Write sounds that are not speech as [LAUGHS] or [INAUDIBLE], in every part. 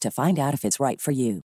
to find out if it's right for you.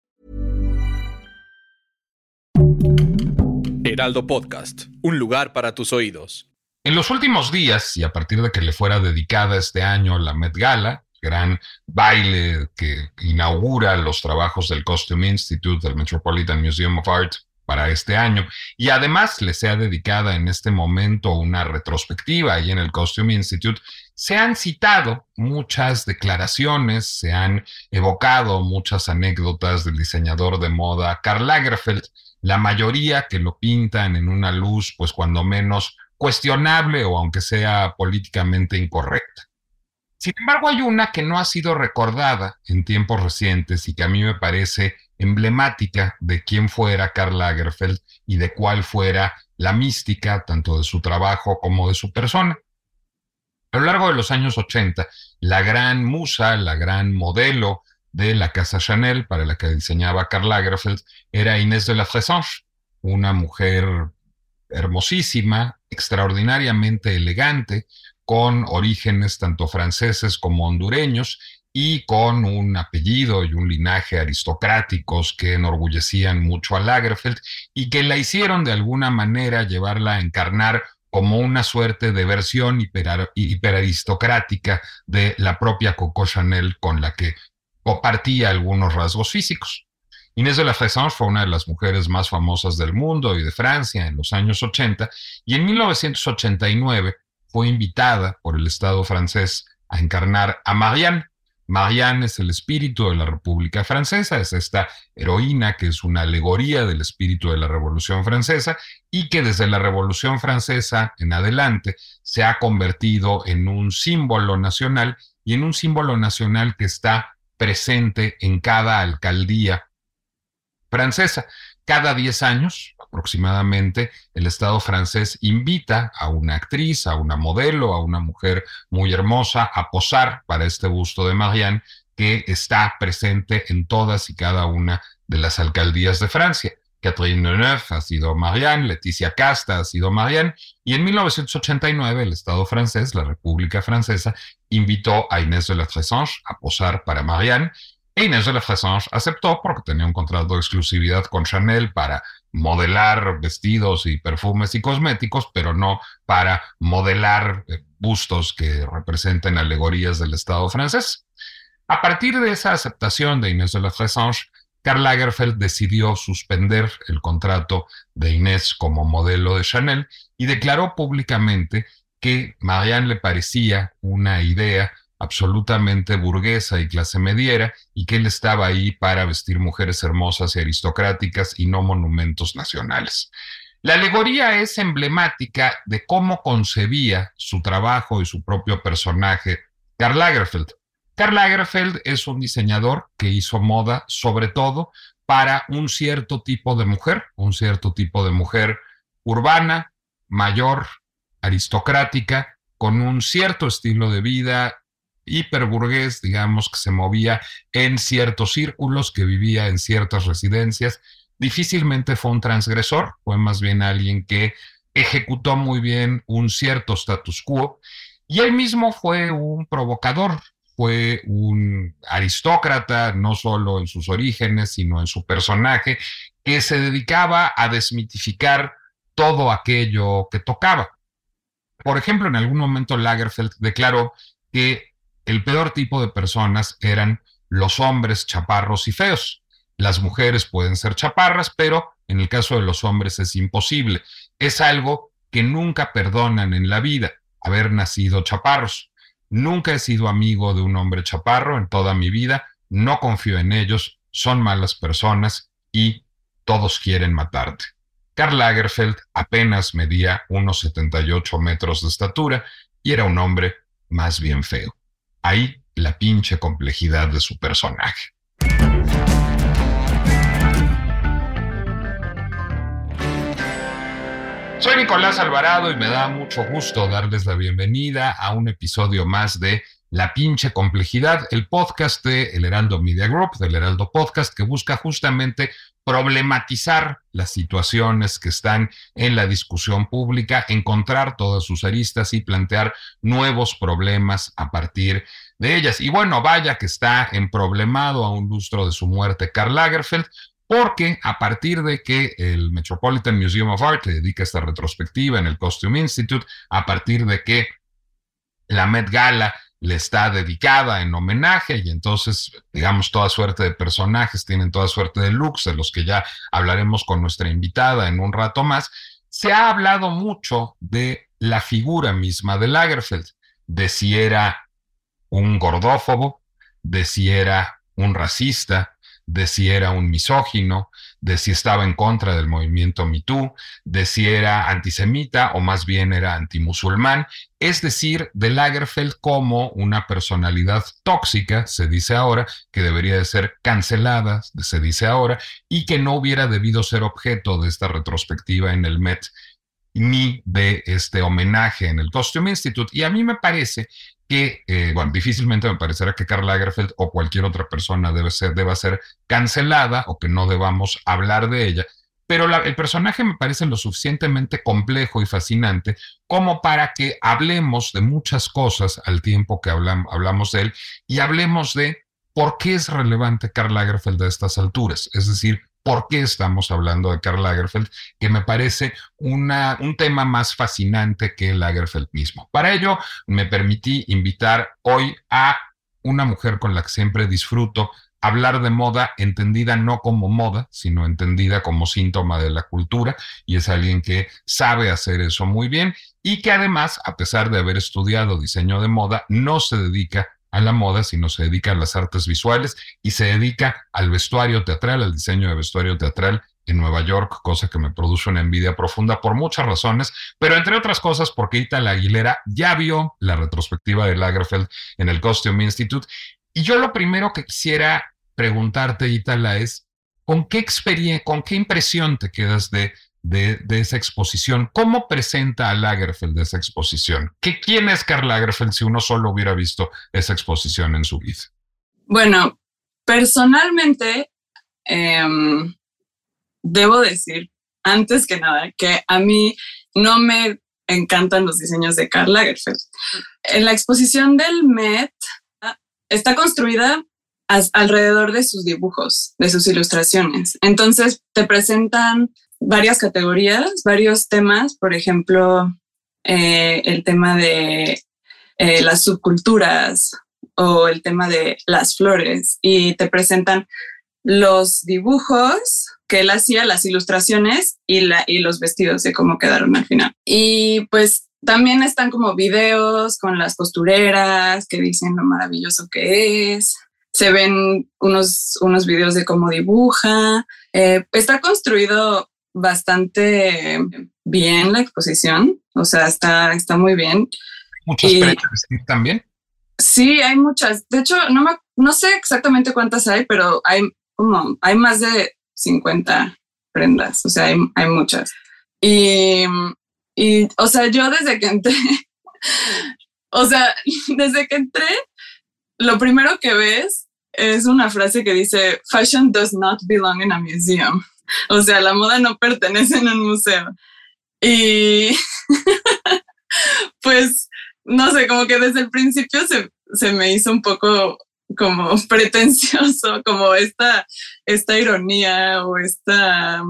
Heraldo Podcast, un lugar para tus oídos. En los últimos días, y a partir de que le fuera dedicada este año la Met Gala, gran baile que inaugura los trabajos del Costume Institute del Metropolitan Museum of Art para este año y además le sea dedicada en este momento una retrospectiva ahí en el Costume Institute, se han citado muchas declaraciones, se han evocado muchas anécdotas del diseñador de moda Karl Lagerfeld, la mayoría que lo pintan en una luz pues cuando menos cuestionable o aunque sea políticamente incorrecta. Sin embargo, hay una que no ha sido recordada en tiempos recientes y que a mí me parece emblemática de quién fuera Karl Lagerfeld y de cuál fuera la mística tanto de su trabajo como de su persona. A lo largo de los años 80, la gran musa, la gran modelo de la casa Chanel para la que diseñaba Karl Lagerfeld era Inés de la Fressange, una mujer hermosísima, extraordinariamente elegante, con orígenes tanto franceses como hondureños y con un apellido y un linaje aristocráticos que enorgullecían mucho a Lagerfeld y que la hicieron de alguna manera llevarla a encarnar como una suerte de versión hiper, hiperaristocrática de la propia Coco Chanel con la que compartía algunos rasgos físicos. Inés de la Fressange fue una de las mujeres más famosas del mundo y de Francia en los años 80 y en 1989 fue invitada por el Estado francés a encarnar a Marianne. Marianne es el espíritu de la República Francesa, es esta heroína que es una alegoría del espíritu de la Revolución Francesa y que desde la Revolución Francesa en adelante se ha convertido en un símbolo nacional y en un símbolo nacional que está presente en cada alcaldía francesa. Cada 10 años aproximadamente, el Estado francés invita a una actriz, a una modelo, a una mujer muy hermosa a posar para este busto de Marianne que está presente en todas y cada una de las alcaldías de Francia. Catherine Deneuve ha sido Marianne, Leticia Casta ha sido Marianne, y en 1989 el Estado francés, la República Francesa, invitó a Inés de la Fressange a posar para Marianne, Inés de la Fressange aceptó porque tenía un contrato de exclusividad con Chanel para modelar vestidos y perfumes y cosméticos, pero no para modelar eh, bustos que representen alegorías del Estado francés. A partir de esa aceptación de Inés de la Fressange, Karl Lagerfeld decidió suspender el contrato de Inés como modelo de Chanel y declaró públicamente que Marianne le parecía una idea absolutamente burguesa y clase mediera, y que él estaba ahí para vestir mujeres hermosas y aristocráticas y no monumentos nacionales. La alegoría es emblemática de cómo concebía su trabajo y su propio personaje Karl Lagerfeld. Karl Lagerfeld es un diseñador que hizo moda sobre todo para un cierto tipo de mujer, un cierto tipo de mujer urbana, mayor, aristocrática, con un cierto estilo de vida hiperburgués, digamos, que se movía en ciertos círculos, que vivía en ciertas residencias. Difícilmente fue un transgresor, fue más bien alguien que ejecutó muy bien un cierto status quo. Y él mismo fue un provocador, fue un aristócrata, no solo en sus orígenes, sino en su personaje, que se dedicaba a desmitificar todo aquello que tocaba. Por ejemplo, en algún momento Lagerfeld declaró que el peor tipo de personas eran los hombres chaparros y feos. las mujeres pueden ser chaparras, pero en el caso de los hombres es imposible. Es algo que nunca perdonan en la vida, haber nacido chaparros. Nunca he sido amigo de un hombre chaparro en toda mi vida, no confío en ellos, son malas personas y todos quieren matarte. Karl Lagerfeld apenas medía unos 78 metros de estatura y era un hombre más bien feo. Ahí la pinche complejidad de su personaje. Soy Nicolás Alvarado y me da mucho gusto darles la bienvenida a un episodio más de La pinche complejidad, el podcast de El Heraldo Media Group, del Heraldo Podcast, que busca justamente problematizar las situaciones que están en la discusión pública, encontrar todas sus aristas y plantear nuevos problemas a partir de ellas. Y bueno, vaya que está emproblemado a un lustro de su muerte Karl Lagerfeld, porque a partir de que el Metropolitan Museum of Art le dedica esta retrospectiva en el Costume Institute, a partir de que la Met Gala le está dedicada en homenaje y entonces, digamos, toda suerte de personajes tienen toda suerte de looks, de los que ya hablaremos con nuestra invitada en un rato más, se ha hablado mucho de la figura misma de Lagerfeld, de si era un gordófobo, de si era un racista, de si era un misógino, de si estaba en contra del movimiento MeToo, de si era antisemita o más bien era antimusulmán, es decir, de Lagerfeld como una personalidad tóxica, se dice ahora, que debería de ser cancelada, se dice ahora, y que no hubiera debido ser objeto de esta retrospectiva en el Met ni de este homenaje en el Costume Institute. Y a mí me parece que, eh, bueno, difícilmente me parecerá que Karl Lagerfeld o cualquier otra persona debe ser, deba ser cancelada o que no debamos hablar de ella, pero el personaje me parece lo suficientemente complejo y fascinante como para que hablemos de muchas cosas al tiempo que hablamos de él y hablemos de por qué es relevante Karl Lagerfeld a estas alturas, es decir, por qué estamos hablando de Karl Lagerfeld, que me parece un tema más fascinante que Lagerfeld mismo. Para ello, me permití invitar hoy a una mujer con la que siempre disfruto hablar de moda entendida no como moda, sino entendida como síntoma de la cultura, y es alguien que sabe hacer eso muy bien y que además, a pesar de haber estudiado diseño de moda, no se dedica a la moda, sino se dedica a las artes visuales y se dedica al vestuario teatral, al diseño de vestuario teatral en Nueva York, cosa que me produce una envidia profunda por muchas razones, pero entre otras cosas porque Itala Aguilera ya vio la retrospectiva de Lagerfeld en el Costume Institute. Y yo lo primero que quisiera preguntarte, Itala, es ¿con qué experiencia, con qué impresión te quedas de de, esa exposición. ¿Cómo presenta a Lagerfeld esa exposición? ¿Qué, ¿Quién es Karl Lagerfeld si uno solo hubiera visto esa exposición en su vida? Bueno, personalmente, em, debo decir, antes que nada, que a mí no me encantan los diseños de Karl Lagerfeld. En la exposición del Met está construida alrededor de sus dibujos, de sus ilustraciones. Entonces te presentan varias categorías, varios temas, por ejemplo, eh, el tema de eh, las subculturas o el tema de las flores y te presentan los dibujos que él hacía, las ilustraciones y, la, y los vestidos de cómo quedaron al final. Y pues también están como videos con las costureras que dicen lo maravilloso que es. Se ven unos, unos videos de cómo dibuja. Eh, está construido bastante bien la exposición, o sea, está, está muy bien. Muchas prendas también. Sí, hay muchas. De hecho, no, me, no sé exactamente cuántas hay, pero hay como, hay más de 50 prendas, o sea, hay, hay muchas. Y, y, o sea, yo desde que entré, [LAUGHS] o sea, [LAUGHS] desde que entré, lo primero que ves es una frase que dice, fashion does not belong in a museum. [LAUGHS] O sea, la moda no pertenece en un museo. Y [LAUGHS] pues, no sé, como que desde el principio se, se me hizo un poco como [LAUGHS] pretencioso, como esta, esta ironía o esta,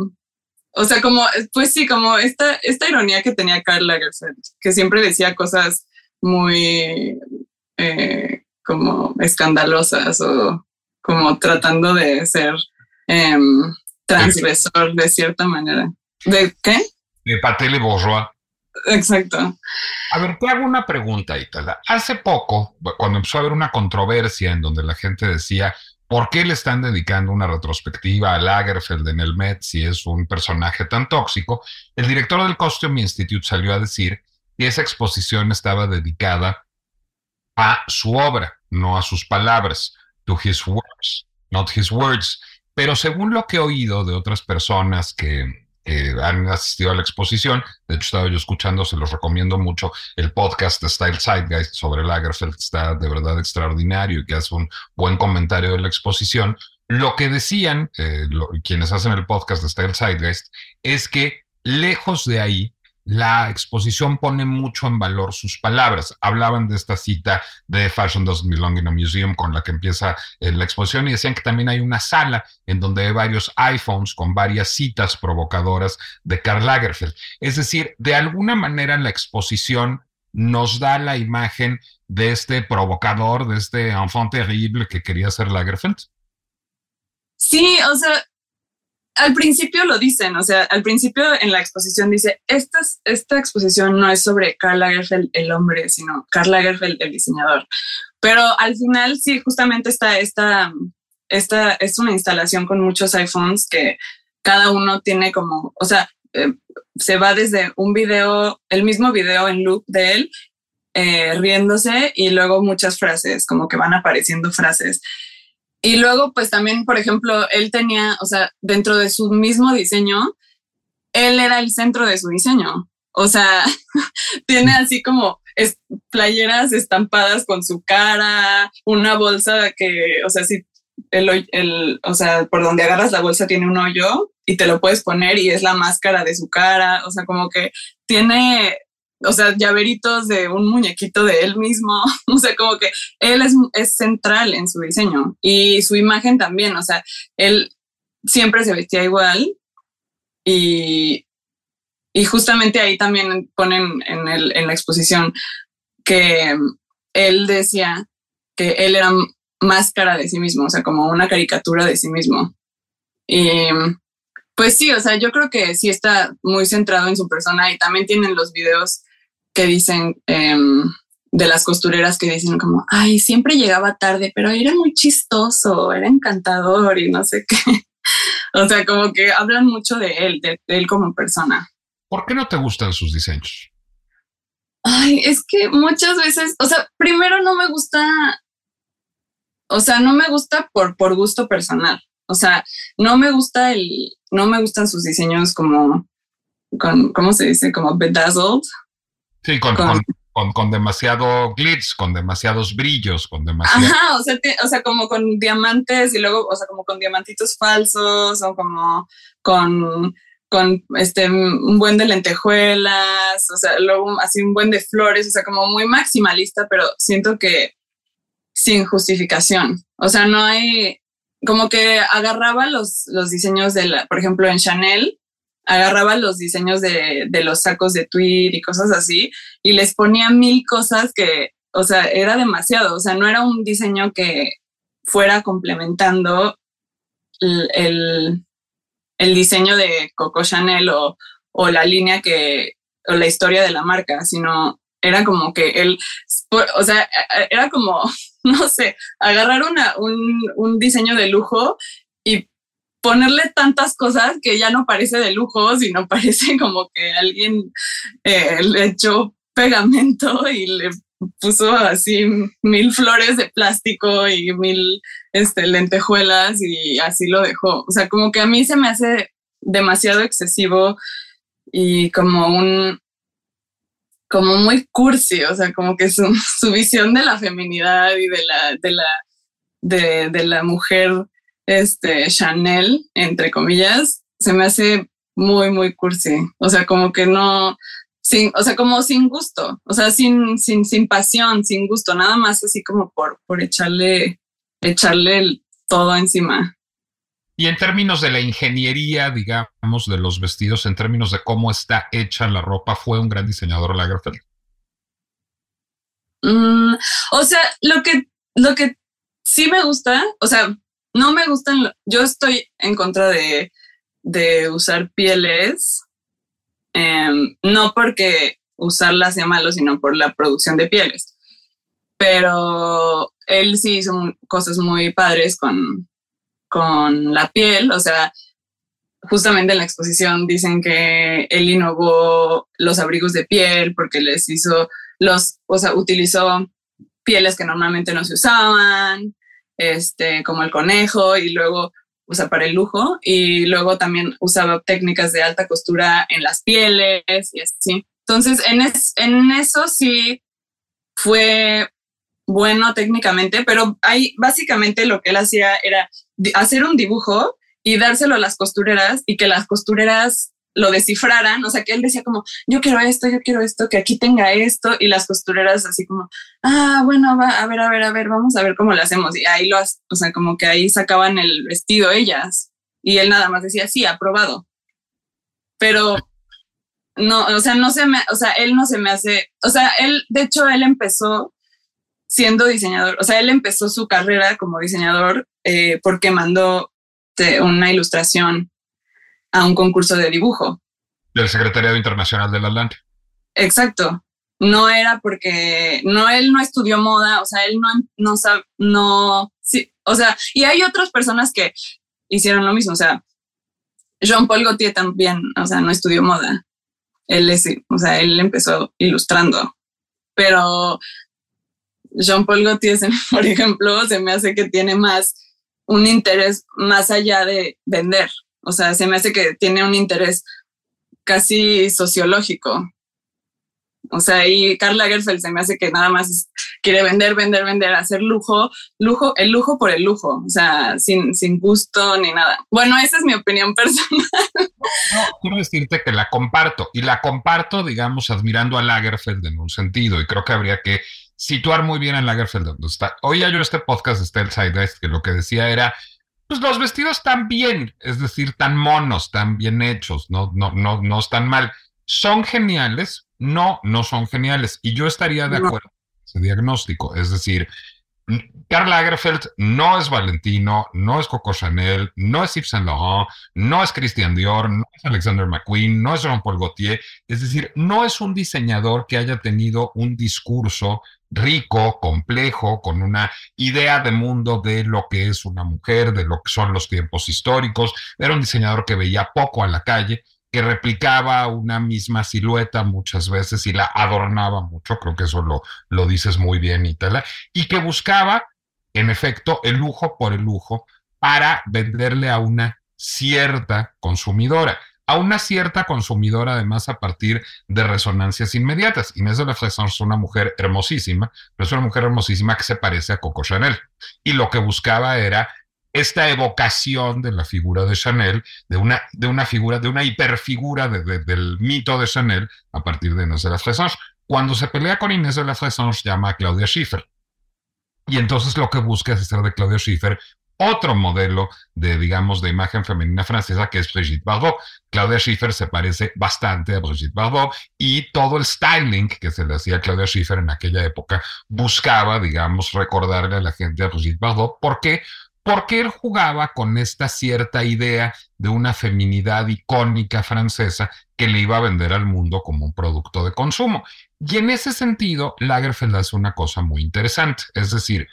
o sea, como, pues sí, como esta, esta ironía que tenía Karl Lagerfeld, que siempre decía cosas muy eh, como escandalosas o como tratando de ser em, transgresor de cierta manera. ¿De qué? De Patel y Bourgeois. Exacto. A ver, te hago una pregunta, Itala. Hace poco, cuando empezó a haber una controversia en donde la gente decía, ¿por qué le están dedicando una retrospectiva a Lagerfeld en el Met si es un personaje tan tóxico? El director del Costume Institute salió a decir que esa exposición estaba dedicada a su obra, no a sus palabras, to his words, not his words. Pero según lo que he oído de otras personas que han asistido a la exposición. De hecho, estaba yo escuchando, se los recomiendo mucho, el podcast de Style Zeitgeist sobre Lagerfeld, está de verdad extraordinario y que hace un buen comentario de la exposición. Lo que decían eh, quienes hacen el podcast de Style Zeitgeist es que lejos de ahí, la exposición pone mucho en valor sus palabras. Hablaban de esta cita de Fashion Doesn't Belong in a Museum con la que empieza eh, la exposición y decían que también hay una sala en donde hay varios iPhones con varias citas provocadoras de Karl Lagerfeld. Es decir, de alguna manera la exposición nos da la imagen de este provocador, de este enfant terrible que quería ser Lagerfeld. Sí, o sea, al principio lo dicen, o sea, al principio en la exposición dice, esta, esta exposición no es sobre Karl Lagerfeld el hombre, sino Karl Lagerfeld el diseñador. Pero al final sí, justamente está esta, esta es una instalación con muchos iPhones que cada uno tiene como, o sea, eh, se va desde un video, el mismo video en loop de él, eh, riéndose y luego muchas frases, como que van apareciendo frases. Y luego, pues también, por ejemplo, él tenía, o sea, dentro de su mismo diseño, él era el centro de su diseño. O sea, [LAUGHS] tiene así como playeras estampadas con su cara, una bolsa que, o sea, si el, el, o sea, por donde agarras la bolsa tiene un hoyo y te lo puedes poner y es la máscara de su cara. O sea, como que tiene o sea, llaveritos de un muñequito de él mismo, [LAUGHS] o sea, como que él es, es, central en su diseño y su imagen también, o sea, él siempre se vestía igual y, y justamente ahí también ponen en, el, en la exposición que él decía que él era máscara de sí mismo, o sea, como una caricatura de sí mismo. Y pues sí, o sea, yo creo que sí está muy centrado en su persona y también tienen los videos que dicen em, de las costureras que dicen como, ay, siempre llegaba tarde, pero era muy chistoso, era encantador y no sé qué. [LAUGHS] o sea, como que hablan mucho de él, de, él como persona. ¿Por qué no te gustan sus diseños? Ay, es que muchas veces, o sea, primero no me gusta, o sea, no me gusta por, por gusto personal. O sea, no me gusta el, no me gustan sus diseños como, con, ¿cómo se dice? Como bedazzled. Sí, con, con, con, demasiado glitz, con demasiados brillos, con demasiado... Ajá, o sea, o sea, como con diamantes y luego, o sea, como con diamantitos falsos o como con, con este, un buen de lentejuelas, o sea, luego así un buen de flores, o sea, como muy maximalista, pero siento que sin justificación. O sea, no hay, como que agarraba los, los diseños de la, por ejemplo, en Chanel, agarraba los diseños de, de, los sacos de tweed y cosas así y les ponía mil cosas que, o sea, era demasiado, o sea, no era un diseño que fuera complementando el, el, diseño de Coco Chanel o, o, la línea que, o la historia de la marca, sino era como que él, o sea, era como, [LAUGHS] no sé, agarrar una, un, un diseño de lujo y ponerle tantas cosas que ya no parece de lujo, sino [LAUGHS] parece como que alguien eh, le echó pegamento y le puso así mil flores de plástico y mil este, lentejuelas y así lo dejó. O sea, como que a mí se me hace demasiado excesivo y como un, como muy cursi, o sea, como que su, [LAUGHS] su visión de la feminidad y de la, de la, de, de la mujer este, Chanel, entre comillas, se me hace muy, muy cursi. O sea, como que no, sin, o sea, como sin gusto, o sea, sin, sin, sin pasión, sin gusto, nada más así como por, por echarle, echarle todo encima. Y en términos de la ingeniería, digamos, de los vestidos, en términos de cómo está hecha la ropa, ¿fue un gran diseñador Lagerfeld? Mm, o sea, lo que, lo que sí me gusta, o sea, no me gustan, yo estoy en contra de, de usar pieles, em, no porque usarlas sea malo, sino por la producción de pieles. Pero él sí hizo cosas muy padres con, con la piel, o sea, justamente en la exposición dicen que él innovó los abrigos de piel porque les hizo los, o sea, utilizó pieles que normalmente no se usaban, este, como el conejo, y luego, o sea, para el lujo, y luego también usaba técnicas de alta costura en las pieles y así. Entonces, en, en eso sí fue bueno técnicamente, pero ahí básicamente lo que él hacía era hacer un dibujo y dárselo a las costureras y que las costureras lo descifraran, o sea, que él decía como, yo quiero esto, yo quiero esto, que aquí tenga esto, y las costureras así como, ah, bueno, va, a ver, a ver, a ver, vamos a ver cómo lo hacemos, y ahí lo, o sea, como que ahí sacaban el vestido ellas, y él nada más decía, sí, aprobado, pero no, o sea, no se me, o sea, él no se me hace, o sea, él, de hecho, él empezó siendo diseñador, o sea, él empezó su carrera como diseñador eh, porque mandó una ilustración a un concurso de dibujo. Del Secretariado Internacional del Atlántico. Exacto. No era porque, no, él no estudió moda, o sea, él no, no sabe, no, sí, o sea, y hay otras personas que hicieron lo mismo, o sea, Jean-Paul Gaultier también, o sea, no estudió moda. Él es, o sea, él empezó ilustrando, pero Jean-Paul Gaultier, [LAUGHS] por ejemplo, se me hace que tiene más un interés más allá de vender. O sea, se me hace que tiene un interés casi sociológico. O sea, y Karl Lagerfeld se me hace que nada más quiere vender, vender, vender, hacer lujo, lujo, el lujo por el lujo, o sea, sin, sin gusto ni nada. Bueno, esa es mi opinión [LAUGHS] personal. No, quiero decirte que la comparto y la comparto, digamos, admirando a Lagerfeld en un sentido y creo que habría que situar muy bien a Lagerfeld donde está. Oía yo este podcast de el Side que lo que decía era, pues los vestidos tan bien, es decir, tan monos, tan bien hechos, no, no, no, no están mal. ¿Son geniales? No, no son geniales. Y yo estaría de acuerdo con ese diagnóstico. Es decir, Karl Lagerfeld no es Valentino, no es Coco Chanel, no es Yves Saint Laurent, no es Christian Dior, no es Alexander McQueen, no es Jean-Paul Gaultier. Es decir, no es un diseñador que haya tenido un discurso rico, complejo, con una idea de mundo de lo que es una mujer, de lo que son los tiempos históricos. Era un diseñador que veía poco a la calle, que replicaba una misma silueta muchas veces y la adornaba mucho, creo que eso lo, lo dices muy bien, Itala, y que buscaba, en efecto, el lujo por el lujo para venderle a una cierta consumidora a una cierta consumidora, además, a partir de resonancias inmediatas. Inés de la Fresson es una mujer hermosísima, pero es una mujer hermosísima que se parece a Coco Chanel. Y lo que buscaba era esta evocación de la figura de Chanel, de una, de una figura, de una hiperfigura del mito de Chanel a partir de Inés de la Fresson. Cuando se pelea con Inés de la Fresson, llama a Claudia Schiffer. Y entonces lo que busca es hacer de Claudia Schiffer otro modelo de, digamos, de imagen femenina francesa que es Brigitte Bardot. Claudia Schiffer se parece bastante a Brigitte Bardot y todo el styling que se le hacía a Claudia Schiffer en aquella época buscaba, digamos, recordarle a la gente a Brigitte Bardot. ¿Por qué? Porque él jugaba con esta cierta idea de una feminidad icónica francesa que le iba a vender al mundo como un producto de consumo. Y en ese sentido, Lagerfeld hace una cosa muy interesante, es decir,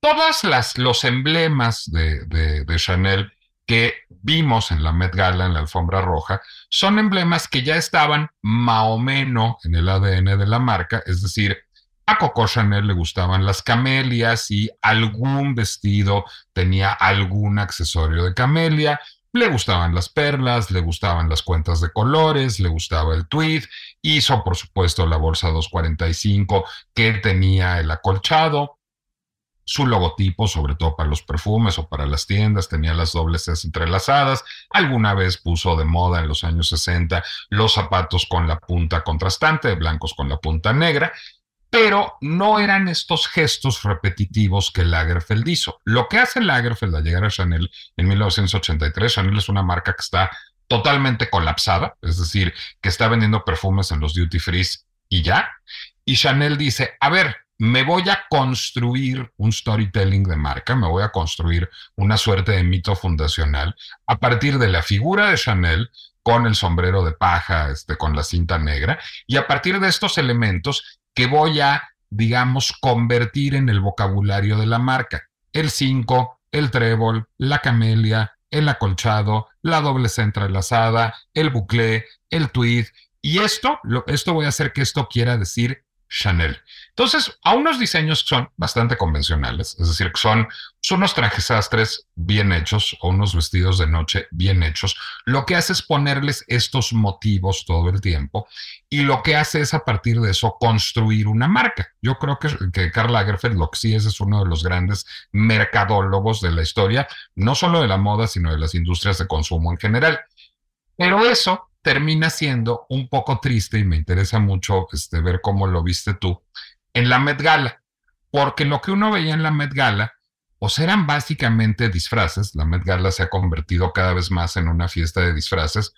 todos los emblemas de, Chanel que vimos en la Met Gala, en la alfombra roja, son emblemas que ya estaban más o menos en el ADN de la marca, es decir, a Coco Chanel le gustaban las camelias y algún vestido tenía algún accesorio de camelia, le gustaban las perlas, le gustaban las cuentas de colores, le gustaba el tweed, hizo por supuesto la bolsa 245 que tenía el acolchado, su logotipo, sobre todo para los perfumes o para las tiendas, tenía las dobles entrelazadas. Alguna vez puso de moda en los años 60 los zapatos con la punta contrastante, blancos con la punta negra, pero no eran estos gestos repetitivos que Lagerfeld hizo. Lo que hace Lagerfeld al llegar a Chanel en 1983, Chanel es una marca que está totalmente colapsada, es decir, que está vendiendo perfumes en los duty free y ya. Y Chanel dice, a ver, me voy a construir un storytelling de marca, me voy a construir una suerte de mito fundacional a partir de la figura de Chanel con el sombrero de paja, este, con la cinta negra, y a partir de estos elementos que voy a, digamos, convertir en el vocabulario de la marca. El 5, el trébol, la camelia, el acolchado, la doble entrelazada, el buclé, el tweed, y esto, esto voy a hacer que esto quiera decir Chanel. Entonces, a unos diseños que son bastante convencionales, es decir, que son, son unos trajes sastres bien hechos o unos vestidos de noche bien hechos, lo que hace es ponerles estos motivos todo el tiempo y lo que hace es a partir de eso construir una marca. Yo creo que, que Karl Lagerfeld lo que sí es es uno de los grandes mercadólogos de la historia, no solo de la moda, sino de las industrias de consumo en general. Pero eso termina siendo un poco triste y me interesa mucho este, ver cómo lo viste tú en la Met Gala, porque lo que uno veía en la Met Gala, pues eran básicamente disfraces, la Met Gala se ha convertido cada vez más en una fiesta de disfraces,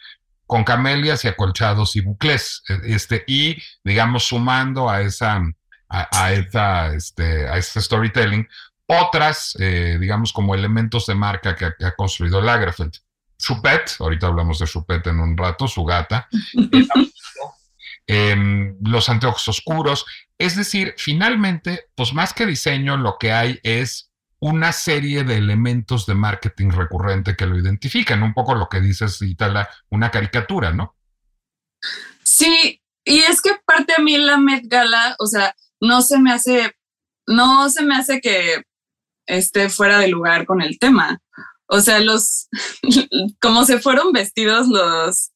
con camelias y acolchados y bucles, e, este, y digamos sumando a esa, a, esa, este, a ese storytelling, otras, eh, digamos, como elementos de marca que, que ha construido Lagerfeld su pet, ahorita hablamos de su pet en un rato, su gata, [LAUGHS] em, los anteojos oscuros. Es decir, finalmente, pues más que diseño, lo que hay es una serie de elementos de marketing recurrente que lo identifican, un poco lo que dices, Itala, una caricatura, ¿no? Sí, y es que parte a mí la Met Gala, o sea, no se me hace, no se me hace que esté fuera de lugar con el tema. O sea, los, [LAUGHS] como se fueron vestidos los,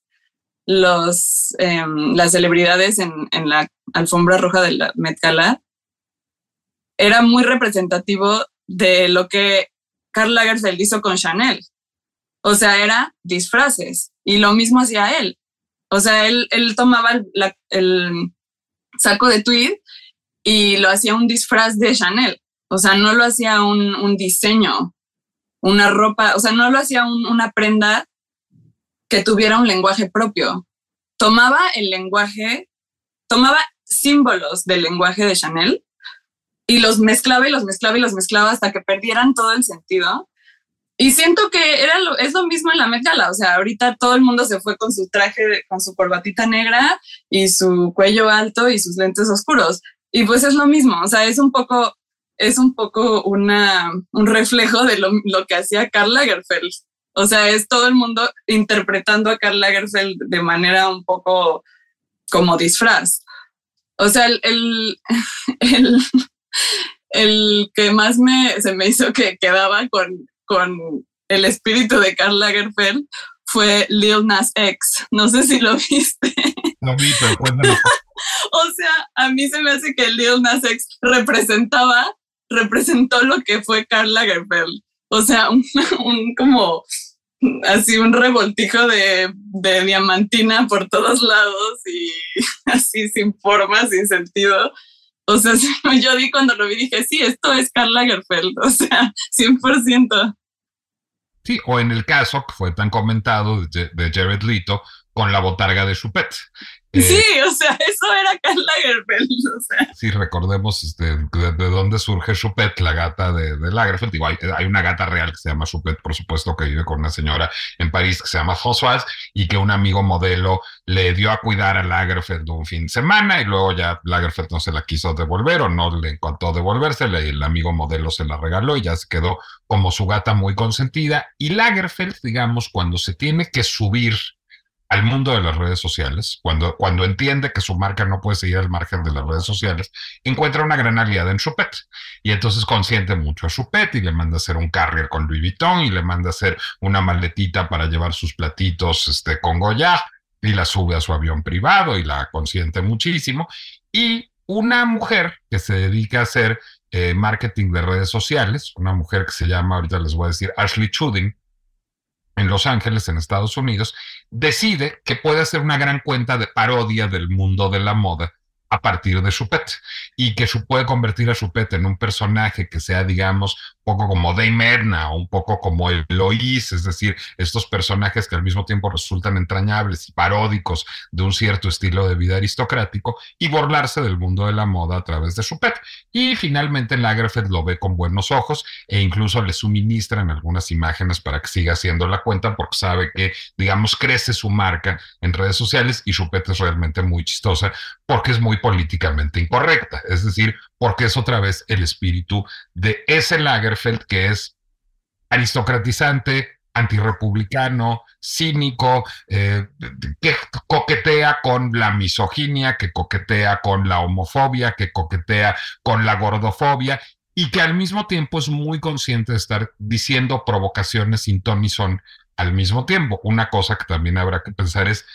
los, em, las celebridades en, en, la alfombra roja de la Met Gala, era muy representativo de lo que Karl Lagerfeld hizo con Chanel. O sea, era disfraces y lo mismo hacía él. O sea, él, él tomaba el, el saco de tweed y lo hacía un disfraz de Chanel. O sea, no lo hacía un, un diseño una ropa, o sea, no lo hacía una prenda que tuviera un lenguaje propio. Tomaba el lenguaje, tomaba símbolos del lenguaje de Chanel y los mezclaba y los mezclaba y los mezclaba hasta que perdieran todo el sentido. Y siento que era lo, es lo mismo en la Met o sea, ahorita todo el mundo se fue con su traje, con su corbatita negra y su cuello alto y sus lentes oscuros. Y pues es lo mismo, o sea, es un poco es un poco una, un reflejo de lo, que hacía Karl Lagerfeld. O sea, es todo el mundo interpretando a Karl Lagerfeld de manera un poco como disfraz. O sea, el, el, [LAUGHS] que más me, se me hizo que quedaba con, con el espíritu de Karl Lagerfeld fue Lil Nas X. No sé si lo [LAUGHS] viste. Lo vi, pero cuéntame. [LAUGHS] o sea, a mí se me hace que Lil Nas X representaba representó lo que fue Karl Lagerfeld. O sea, [LAUGHS] un, como así un revoltijo de, de, diamantina por todos lados y [LAUGHS] así sin forma, sin sentido. O sea, [LAUGHS] yo di cuando lo vi dije, sí, esto es Karl Lagerfeld, o sea, 100%. Sí, o en el caso que fue tan comentado de, de Jared Leto con la botarga de Chupet. Sí, eh, o sea, eso era Karl Lagerfeld. O sea. Sí, recordemos este, de, dónde surge Chupet, la gata de, de Lagerfeld. hay, una gata real que se llama Chupet, por supuesto, que vive con una señora en París que se llama Françoise y que un amigo modelo le dio a cuidar a Lagerfeld un fin de semana y luego ya Lagerfeld no se la quiso devolver o no le encontró devolvérsela y el amigo modelo se la regaló y ya se quedó como su gata muy consentida. Y Lagerfeld, digamos, cuando se tiene que subir al mundo de las redes sociales, cuando, cuando entiende que su marca no puede seguir al margen de las redes sociales, encuentra una gran aliada en Chupet. Y entonces consiente mucho a Chupet y le manda a hacer un carrier con Louis Vuitton y le manda a hacer una maletita para llevar sus platitos este, con Goya y la sube a su avión privado y la consiente muchísimo. Y una mujer que se dedica a hacer eh, marketing de redes sociales, una mujer que se llama, ahorita les voy a decir, Ashley Chudin, en Los Ángeles, en Estados Unidos, decide que puede hacer una gran cuenta de parodia del mundo de la moda a partir de Chupet y que puede convertir a Chupet en un personaje que sea, digamos, poco como Dame Edna o un poco como el Lois, es decir, estos personajes que al mismo tiempo resultan entrañables y paródicos de un cierto estilo de vida aristocrático y burlarse del mundo de la moda a través de Chupet. Y finalmente Lagerfeld lo ve con buenos ojos e incluso le suministran algunas imágenes para que siga haciendo la cuenta porque sabe que, digamos, crece su marca en redes sociales y Chupet es realmente muy chistosa porque es muy políticamente incorrecta, es decir, porque es otra vez el espíritu de ese Lagerfeld que es aristocratizante, antirrepublicano, cínico, eh, que coquetea con la misoginia, que coquetea con la homofobia, que coquetea con la gordofobia y que al mismo tiempo es muy consciente de estar diciendo provocaciones sin ton son al mismo tiempo. Una cosa que también habrá que pensar es,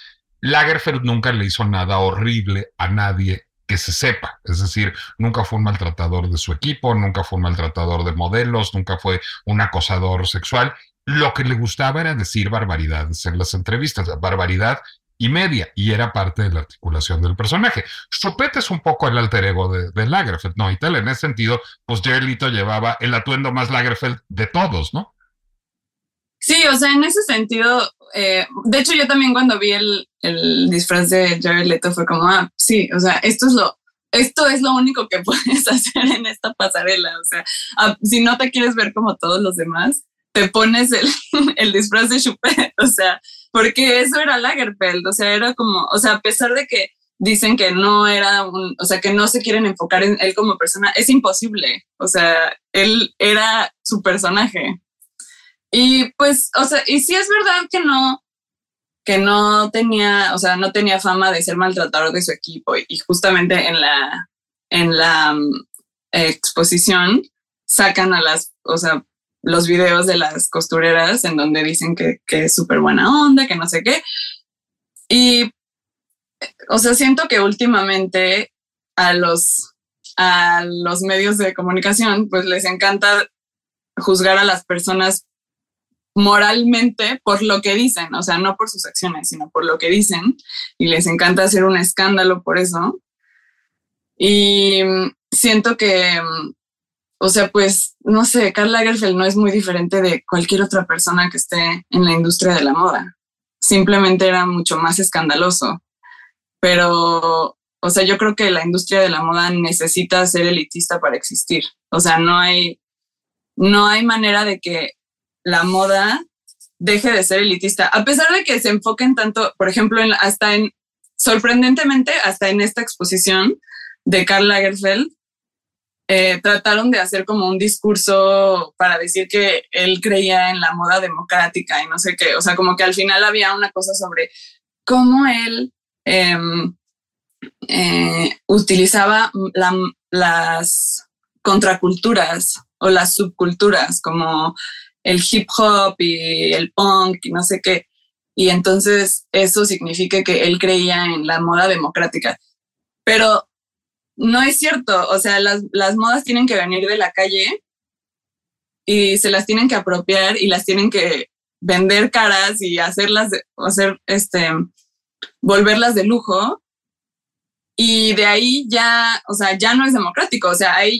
Lagerfeld nunca le hizo nada horrible a nadie que se sepa. Es decir, nunca fue un maltratador de su equipo, nunca fue un maltratador de modelos, nunca fue un acosador sexual. Lo que le gustaba era decir barbaridades en las entrevistas, barbaridad y media, y era parte de la articulación del personaje. Chopet es un poco el alter ego de, Lagerfeld, ¿no? Y tal, en ese sentido, pues Jared llevaba el atuendo más Lagerfeld de todos, ¿no? Sí, o sea, en ese sentido, eh, de hecho yo también cuando vi el, el disfraz de Jared Leto fue como, ah, sí, o sea, esto es lo, esto es lo único que [LAUGHS] puedes hacer en esta pasarela, o sea, ah, si no te quieres ver como todos los demás, te pones el, [LAUGHS] el disfraz de Chupet, [LAUGHS] o sea, porque eso era Lagerfeld, o sea, era como, o sea, a pesar de que dicen que no era un, o sea, que no se quieren enfocar en él como persona, es imposible, o sea, él era su personaje, y pues, o sea, y sí es verdad que no, que no tenía, o sea, no tenía fama de ser maltratador de su equipo y justamente en la, en la mm, exposición sacan a las, o sea, los videos de las costureras en donde dicen que, que es súper buena onda, que no sé qué. Y, o sea, siento que últimamente a los, a los medios de comunicación, pues les encanta juzgar a las personas moralmente por lo que dicen, o sea, no por sus acciones, sino por lo que dicen, y les encanta hacer un escándalo por eso. Y siento que, o sea, pues, no sé, Karl Lagerfeld no es muy diferente de cualquier otra persona que esté en la industria de la moda. Simplemente era mucho más escandaloso. Pero, o sea, yo creo que la industria de la moda necesita ser elitista para existir. O sea, no hay, no hay manera de que la moda deje de ser elitista, a pesar de que se enfoquen tanto, por ejemplo, hasta en, sorprendentemente, hasta en esta exposición de Karl Lagerfeld, eh, trataron de hacer como un discurso para decir que él creía en la moda democrática y no sé qué, o sea, como que al final había una cosa sobre cómo él em, eh, utilizaba las contraculturas o las subculturas como el hip hop y el punk y no sé qué. Y entonces eso significa que él creía en la moda democrática. Pero no es cierto, o sea, las, las modas tienen que venir de la calle y se las tienen que apropiar y las tienen que vender caras y hacerlas, de, hacer, este, volverlas de lujo. Y de ahí ya, o sea, ya no es democrático, o sea, ahí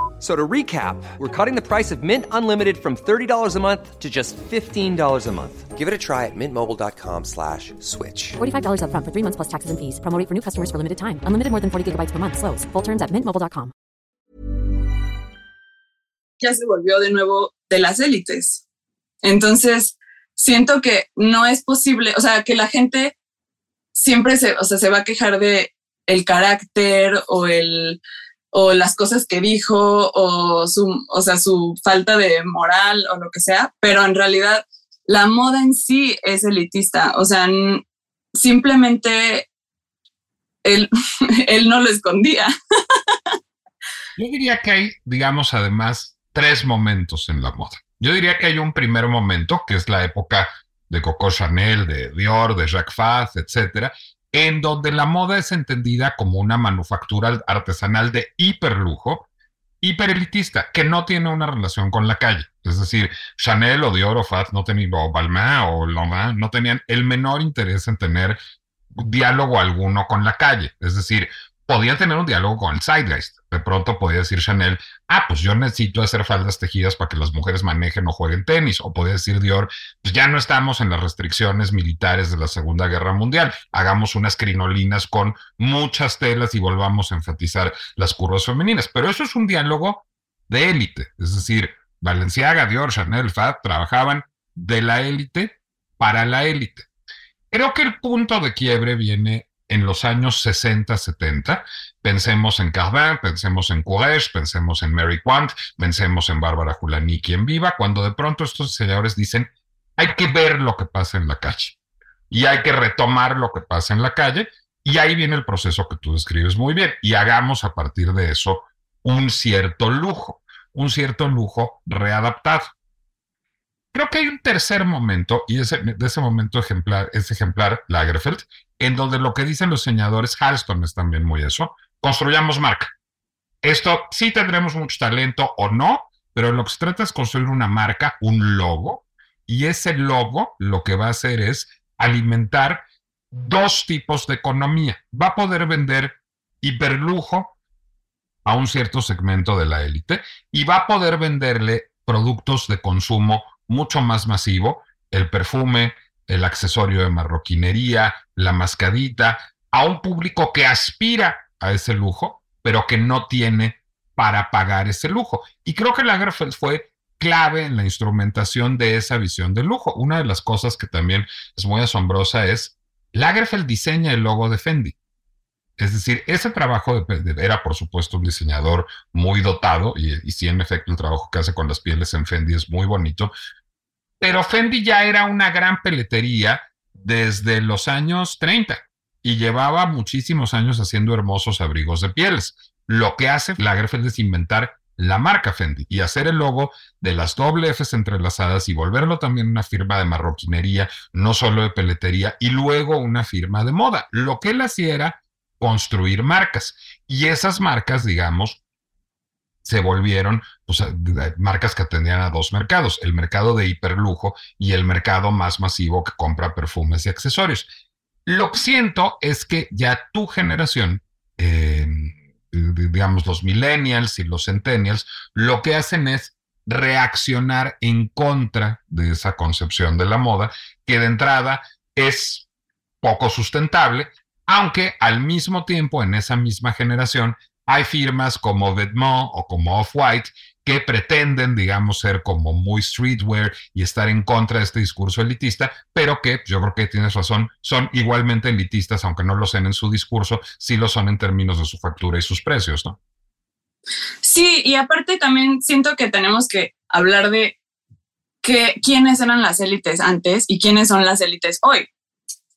So to recap, we're cutting the price of Mint Unlimited from $30 a month to just $15 a month. Give it a try at mintmobile.com slash switch. $45 up front for three months plus taxes and fees. Promoting for new customers for limited time. Unlimited more than 40 gigabytes per month. Slows. Full terms at mintmobile.com. Ya se volvió de nuevo de las élites. Entonces, siento que no es posible, o sea, que la gente siempre se, o sea, se va a quejar de el carácter o el o las cosas que dijo o su, o sea, su falta de moral o lo que sea, pero en realidad la moda en sí es elitista, o sea, simplemente él, [LAUGHS] él no lo escondía. [LAUGHS] Yo diría que hay, digamos, además, tres momentos en la moda. Yo diría que hay un primer momento, que es la época de Coco Chanel, de Dior, de Jacques Faz, etcétera, en donde la moda es entendida como una manufactura artesanal de hiperlujo, hiperelitista, que no tiene una relación con la calle. Es decir, Chanel o Dior o Faz no tenían, o Balmain o Lanvin no tenían el menor interés en tener diálogo alguno con la calle. Es decir, podía tener un diálogo con el Zeitgeist. De pronto podía decir Chanel, ah, pues yo necesito hacer faldas tejidas para que las mujeres manejen o jueguen tenis. O podía decir Dior, pues ya no estamos en las restricciones militares de la Segunda Guerra Mundial. Hagamos unas crinolinas con muchas telas y volvamos a enfatizar las curvas femeninas. Pero eso es un diálogo de élite. Es decir, Valenciaga, Dior, Chanel, Fab trabajaban de la élite para la élite. Creo que el punto de quiebre viene en los años 60, 70. Pensemos en Cardin, pensemos en Courage, pensemos en Mary Quant, pensemos en Bárbara Julaniki en Viva, cuando de pronto estos señores dicen, hay que ver lo que pasa en la calle y hay que retomar lo que pasa en la calle y ahí viene el proceso que tú describes muy bien y hagamos a partir de eso un cierto lujo, un cierto lujo readaptado. Creo que hay un tercer momento, y de ese momento ejemplar, es ejemplar Lagerfeld, en donde lo que dicen los señadores, Halston es también muy eso, construyamos marca. Esto sí tendremos mucho talento o no, pero lo que se trata es construir una marca, un logo, y ese logo lo que va a hacer es alimentar dos tipos de economía. Va a poder vender hiperlujo a un cierto segmento de la élite y va a poder venderle productos de consumo mucho más masivo, el perfume, el accesorio de marroquinería, la mascadita, a un público que aspira a ese lujo, pero que no tiene para pagar ese lujo. Y creo que Lagerfeld fue clave en la instrumentación de esa visión del lujo. Una de las cosas que también es muy asombrosa es, Lagerfeld diseña el logo de Fendi. Es decir, ese trabajo de, era, por supuesto, un diseñador muy dotado, y, y sí, en efecto, el trabajo que hace con las pieles en Fendi es muy bonito, pero Fendi ya era una gran peletería desde los años 30 y llevaba muchísimos años haciendo hermosos abrigos de pieles. Lo que hace Lagerfeld es inventar la marca Fendi y hacer el logo de las doble Fs entrelazadas y volverlo también una firma de marroquinería, no solo de peletería, y luego una firma de moda. Lo que él hacía era construir marcas y esas marcas, digamos, se volvieron marcas que atendían a dos mercados, el mercado de hiperlujo y el mercado más masivo que compra perfumes y accesorios. Lo que siento es que ya tu generación, em, digamos los millennials y los centennials, lo que hacen es reaccionar en contra de esa concepción de la moda, que de entrada es poco sustentable, aunque al mismo tiempo en esa misma generación hay firmas como Vetements o como Off-White que pretenden, digamos, ser como muy streetwear y estar en contra de este discurso elitista, pero que yo creo que tienes razón, son igualmente elitistas, aunque no lo sean en su discurso, sí lo son en términos de su factura y sus precios, ¿no? Sí, y aparte también siento que tenemos que hablar de que, quiénes eran las élites antes y quiénes son las élites hoy.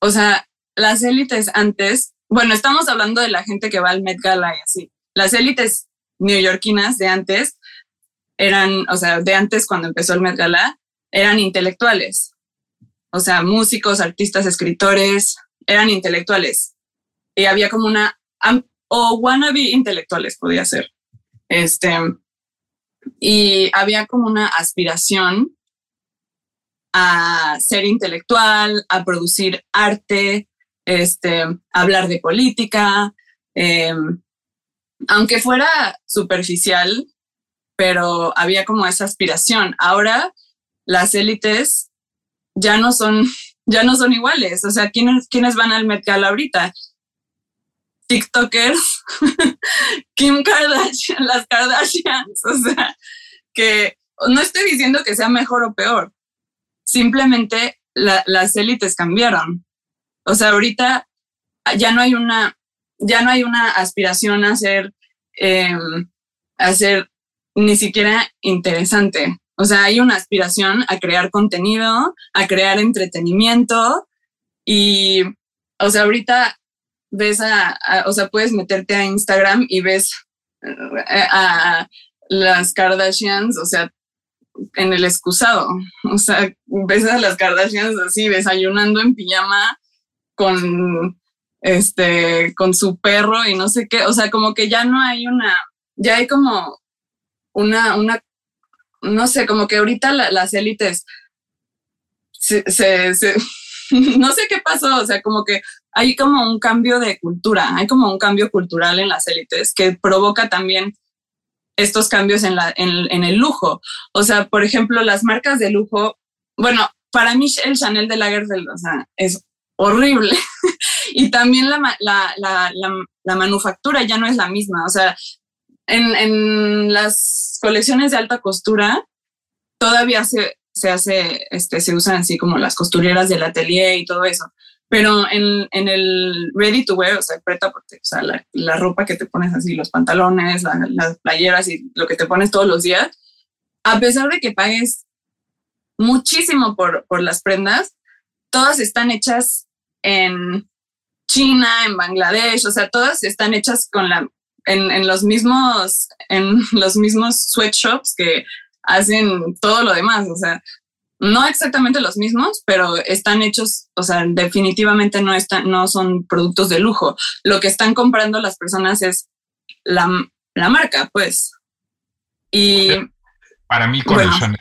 O sea, las élites antes, bueno, estamos hablando de la gente que va al Met Gala y así, las élites neoyorquinas de antes eran, o sea, de antes cuando empezó el Met Gala, eran intelectuales. O sea, músicos, artistas, escritores, eran intelectuales. Y había como una, o wannabe intelectuales podía ser. Este, y había como una aspiración a ser intelectual, a producir arte, este, hablar de política, eh, aunque fuera superficial, pero había como esa aspiración. Ahora las élites ya no son, [LAUGHS] ya no son iguales. O sea, ¿quiénes, ¿quiénes van al Met ahorita? TikTokers, [LAUGHS] Kim Kardashian, las Kardashians. O sea, que no estoy diciendo que sea mejor o peor. Simplemente las élites cambiaron. O sea, ahorita ya no hay una ya no hay una aspiración a ser, em, a ser ni siquiera interesante. O sea, hay una aspiración a crear contenido, a crear entretenimiento y, o sea, ahorita ves a, o sea, puedes meterte a Instagram y ves eh, a, las Kardashians, o sea, en el excusado. O sea, ves a las Kardashians así desayunando en pijama con este con su perro y no sé qué, o sea, como que ya no hay una ya hay como una una no sé, como que ahorita las élites [LAUGHS] no sé qué pasó, o sea, como que hay como un cambio de cultura, hay como un cambio cultural en las élites que provoca también estos cambios en, la, en, el lujo. O sea, por ejemplo, las marcas de lujo, bueno, para mí el Chanel de Lagerfeld, o sea, es horrible. [LAUGHS] y también la, la, la, manufactura ya no es la misma. O sea, en, en las colecciones de alta costura todavía se, se hace, este, se usan así como las costureras del atelier y todo eso. Pero en, en el ready to wear, o sea, preta, o sea, la, la, ropa que te pones así, los pantalones, las playeras y lo que te pones todos los días, a pesar de que pagues muchísimo por, por las prendas, todas están hechas en China, en Bangladesh, o sea, todas están hechas con la, en, en los mismos, en [LAUGHS] los mismos sweatshops que hacen todo lo demás, o sea, no exactamente los mismos, pero están hechos, o sea, definitivamente no, están, no son productos de lujo. Lo que están comprando las personas es la, la marca, pues. Y... Para mí con el Chanel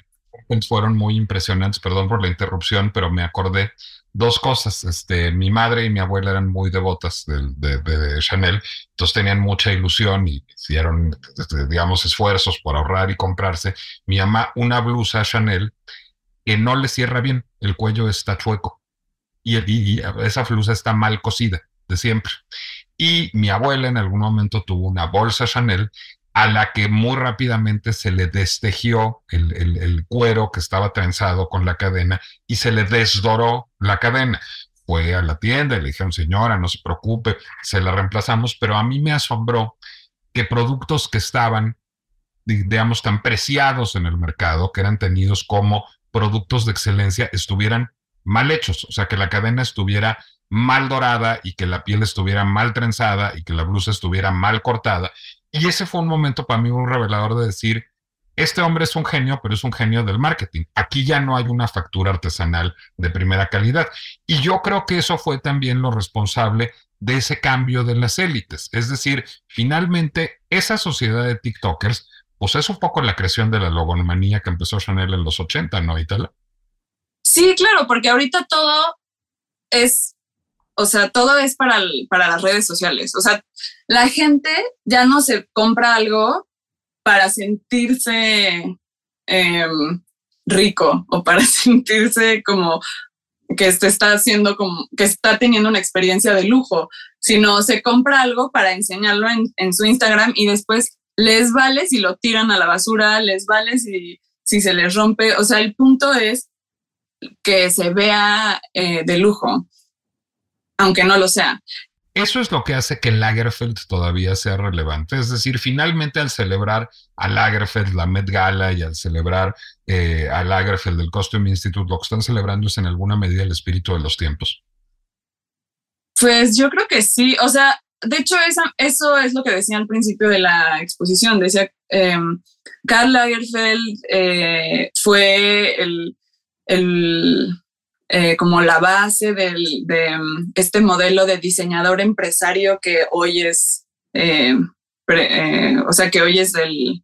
fueron muy impresionantes, perdón por la interrupción, pero me acordé dos cosas. Este, mi madre y mi abuela eran muy devotas de, de, Chanel, entonces tenían mucha ilusión y hicieron, este, digamos, esfuerzos por ahorrar y comprarse. Mi mamá una blusa Chanel que no le cierra bien, el cuello está chueco y, esa blusa está mal cosida de siempre. Y mi abuela en algún momento tuvo una bolsa Chanel a la que muy rápidamente se le destejió el, el, cuero que estaba trenzado con la cadena y se le desdoró la cadena. Fue a la tienda y le dijeron, señora, no se preocupe, se la reemplazamos, pero a mí me asombró que productos que estaban, digamos, tan preciados en el mercado, que eran tenidos como productos de excelencia estuvieran mal hechos, o sea, que la cadena estuviera mal dorada y que la piel estuviera mal trenzada y que la blusa estuviera mal cortada. Y ese fue un momento para mí un revelador de decir, este hombre es un genio, pero es un genio del marketing. Aquí ya no hay una factura artesanal de primera calidad. Y yo creo que eso fue también lo responsable de ese cambio de las élites. Es decir, finalmente esa sociedad de TikTokers pues es un poco la creación de la logomanía que empezó Chanel en los 80, ¿no, Itala? Sí, claro, porque ahorita todo es, o sea, todo es para, para las redes sociales. O sea, la gente ya no se compra algo para sentirse em, rico o para [LAUGHS] sentirse como que está haciendo como que está teniendo una experiencia de lujo, sino se compra algo para enseñarlo en, en su Instagram y después les vale si lo tiran a la basura, les vale si, si se les rompe. O sea, el punto es que se vea eh, de lujo, aunque no lo sea. Eso es lo que hace que Lagerfeld todavía sea relevante. Es decir, finalmente al celebrar a Lagerfeld la Met Gala y al celebrar eh, a Lagerfeld el Costume Institute, lo que están celebrando es en alguna medida el espíritu de los tiempos. Pues yo creo que sí. O sea, de hecho, eso es lo que decía al principio de la exposición. Decía, eh, Karl Lagerfeld eh, fue el, eh, como la base del, de em, este modelo de diseñador empresario que hoy es, eh, o sea, que hoy es el,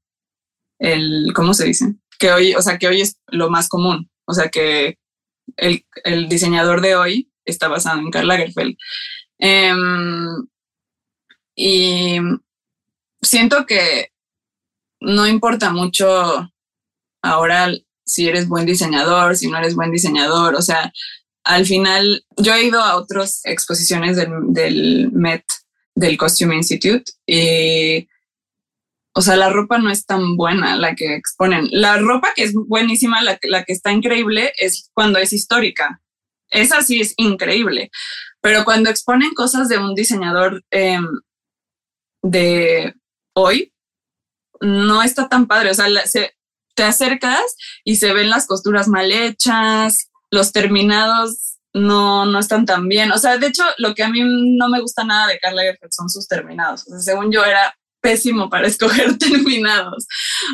el, ¿cómo se dice? Que hoy, o sea, que hoy es lo más común. O sea, que el, el diseñador de hoy está basado en Karl Lagerfeld. Em, y siento que no importa mucho ahora si eres buen diseñador, si no eres buen diseñador, o sea, al final yo he ido a otras exposiciones del, Met, del Costume Institute, y, o sea, la ropa no es tan buena la que exponen. La ropa que es buenísima, la, la que está increíble, es cuando es histórica. Esa sí es increíble. Pero cuando exponen cosas de un diseñador eh, de hoy no está tan padre. O sea, te acercas y se ven las costuras mal hechas, los terminados no, no están tan bien. O sea, de hecho, lo que a mí no me gusta nada de Carla Lagerfeld son sus terminados. O sea, según yo era pésimo para [LAUGHS] escoger terminados.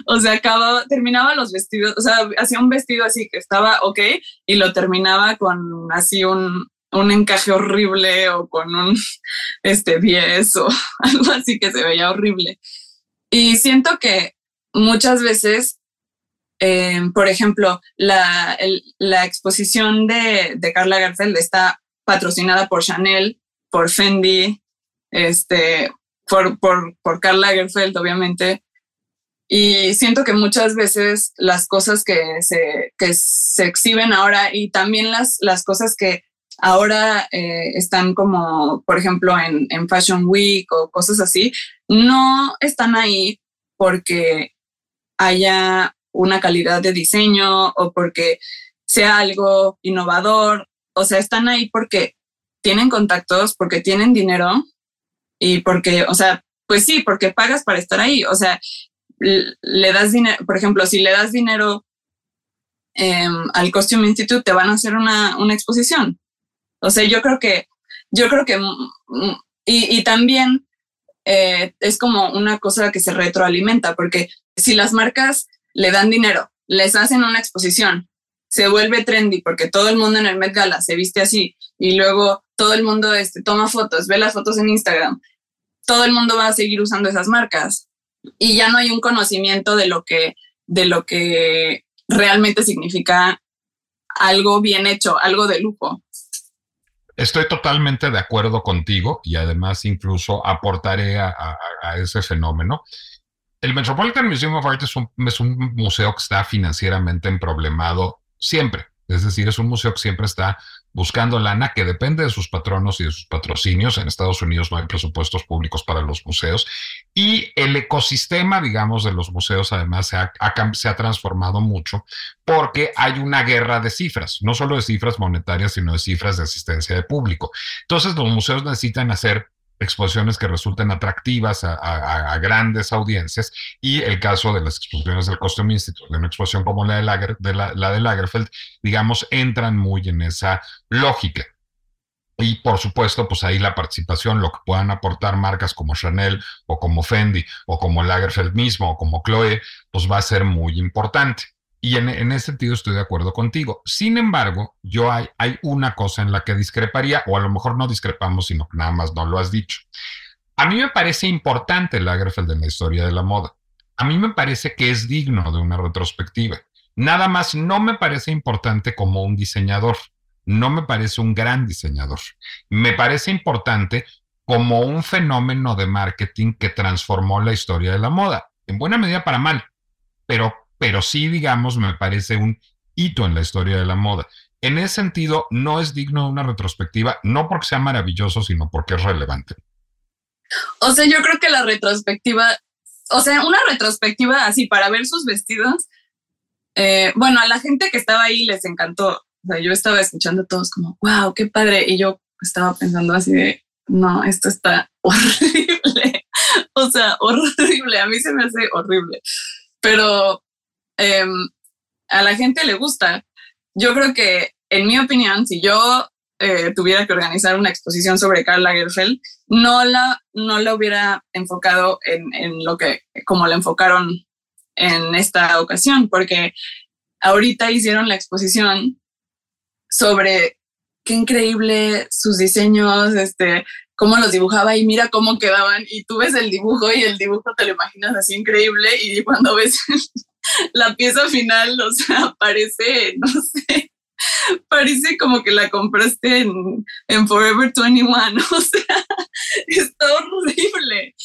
O sea, acababa, terminaba los vestidos, o sea, hacía un vestido así que estaba ok y lo terminaba con así un, un encaje horrible o con un [LAUGHS] este 10 o [LAUGHS] algo así que se veía horrible. Y siento que muchas veces, eh, por ejemplo, la, la exposición de, de Carla Garfeld está patrocinada por Chanel, por Fendi, este, por, por, por Karl Lagerfeld, obviamente. Y siento que muchas veces las cosas que se, que se exhiben ahora y también las, las cosas que ahora eh, están como, por ejemplo, en, en Fashion Week o cosas así, no están ahí porque haya una calidad de diseño o porque sea algo innovador. O sea, están ahí porque tienen contactos, porque tienen dinero y porque, o sea, pues sí, porque pagas para estar ahí. O sea, le das dinero, por ejemplo, si le das dinero em, al Costume Institute, te van a hacer una, una, exposición. O sea, yo creo que, yo creo que, mm, mm, y, también eh, es como una cosa que se retroalimenta, porque si las marcas le dan dinero, les hacen una exposición, se vuelve trendy porque todo el mundo en el Met Gala se viste así y luego todo el mundo este, toma fotos, ve las fotos en Instagram, todo el mundo va a seguir usando esas marcas y ya no hay un conocimiento de lo que, de lo que realmente significa algo bien hecho, algo de lujo. Estoy totalmente de acuerdo contigo y además incluso aportaré a, a, ese fenómeno. El Metropolitan Museum of Art es un, museo que está financieramente emproblemado siempre. Es decir, es un museo que siempre está buscando lana que depende de sus patronos y de sus patrocinios. En Estados Unidos no hay presupuestos públicos para los museos y el ecosistema, digamos, de los museos además se ha, se ha transformado mucho porque hay una guerra de cifras, no solo de cifras monetarias, sino de cifras de asistencia de público. Entonces los museos necesitan hacer exposiciones que resulten atractivas a, grandes audiencias y el caso de las exposiciones del Costume Institute, de una exposición como la de, de la, de Lagerfeld, digamos, entran muy en esa lógica. Y por supuesto, pues ahí la participación, lo que puedan aportar marcas como Chanel o como Fendi o como Lagerfeld mismo o como Chloe, pues va a ser muy importante. Y en, ese sentido estoy de acuerdo contigo. Sin embargo, yo hay, hay una cosa en la que discreparía, o a lo mejor no discrepamos, sino que nada más no lo has dicho. A mí me parece importante el Lagerfeld en la historia de la moda. A mí me parece que es digno de una retrospectiva. Nada más no me parece importante como un diseñador. No me parece un gran diseñador. Me parece importante como un fenómeno de marketing que transformó la historia de la moda, en buena medida para mal, pero pero sí, digamos, me parece un hito en la historia de la moda. En ese sentido, no es digno de una retrospectiva, no porque sea maravilloso, sino porque es relevante. O sea, yo creo que la retrospectiva, o sea, una retrospectiva así para ver sus vestidos, eh, bueno, a la gente que estaba ahí les encantó. O sea, yo estaba escuchando a todos como, wow, qué padre. Y yo estaba pensando así de, no, esto está [LAUGHS] horrible. o sea, horrible. A mí se me hace horrible. Pero Em, a la gente le gusta. Yo creo que, en mi opinión, si yo eh, tuviera que organizar una exposición sobre Karl Lagerfeld, no la, no la hubiera enfocado en, en lo que, como la enfocaron en esta ocasión, porque ahorita hicieron la exposición sobre qué increíble sus diseños, este, cómo los dibujaba y mira cómo quedaban y tú ves el dibujo y el dibujo te lo imaginas así increíble y cuando ves la pieza final, o sea, [LAUGHS] parece, no sé, parece como que la compraste en, en Forever 21, [LAUGHS] o sea, está horrible.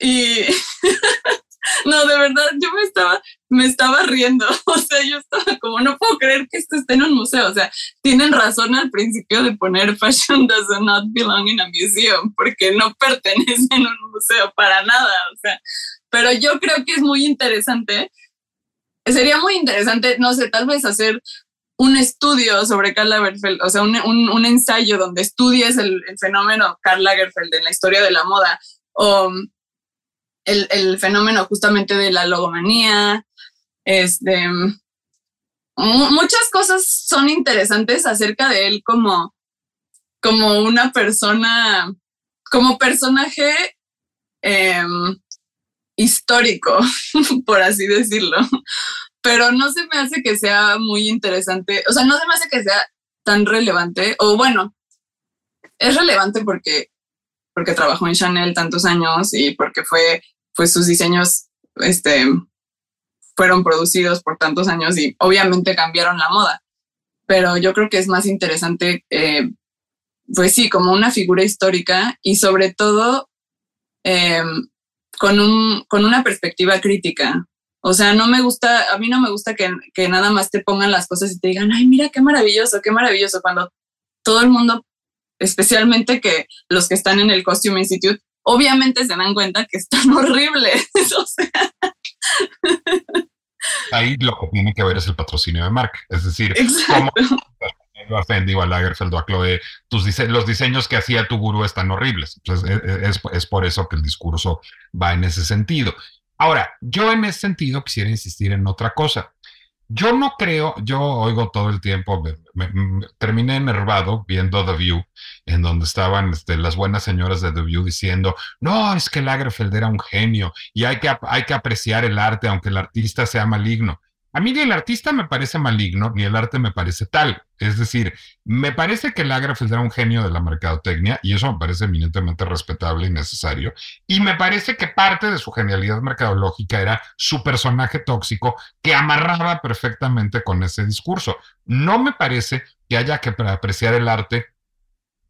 Y [LAUGHS] no, de verdad, yo me estaba, me estaba riendo, o sea, yo estaba como, no puedo creer que esto esté en un museo, o sea, tienen razón al principio de poner Fashion does not belong in a museum, porque no pertenece en un museo para nada, o sea, pero yo creo que es muy interesante sería muy interesante, no sé, tal vez hacer un estudio sobre Karl Lagerfeld, o sea, un, un, ensayo donde estudies el, fenómeno Karl Lagerfeld en la historia de la moda, o el, el fenómeno justamente de la logomanía, este, muchas cosas son interesantes acerca de él como, como una persona, como personaje, em, histórico, [LAUGHS] por así decirlo. Pero no se me hace que sea muy interesante, o sea, no se me hace que sea tan relevante, o bueno, es relevante porque, porque trabajó en Chanel tantos años y porque fue, pues sus diseños, este, fueron producidos por tantos años y obviamente cambiaron la moda. Pero yo creo que es más interesante, eh, pues sí, como una figura histórica y sobre todo em, con, un, con una perspectiva crítica. O sea, no me gusta, a mí no me gusta que, que nada más te pongan las cosas y te digan, ay, mira qué maravilloso, qué maravilloso, cuando todo el mundo, especialmente que los que están en el Costume Institute, obviamente se dan cuenta que están [LAUGHS] horribles. o sea, Ahí lo que tiene que ver es el patrocinio de marca. Es decir, Exacto. cómo a Fendi o a Lagerfeld o a Chloe, tus dise los diseños que hacía tu gurú están horribles. Entonces, e, e, es, es, por eso que el discurso va en ese sentido. Ahora, yo en ese sentido quisiera insistir en otra cosa. Yo no creo, yo oigo todo el tiempo, me, me, terminé enervado viendo The View, en donde estaban este, las buenas señoras de The View diciendo, no, es que Lagerfeld era un genio y hay que, hay que apreciar el arte aunque el artista sea maligno. A mí ni el artista me parece maligno, ni el arte me parece tal. Es decir, me parece que Lagerfeld era un genio de la mercadotecnia y eso me parece eminentemente respetable y necesario. Y me parece que parte de su genialidad mercadológica era su personaje tóxico que amarraba perfectamente con ese discurso. No me parece que haya que apreciar el arte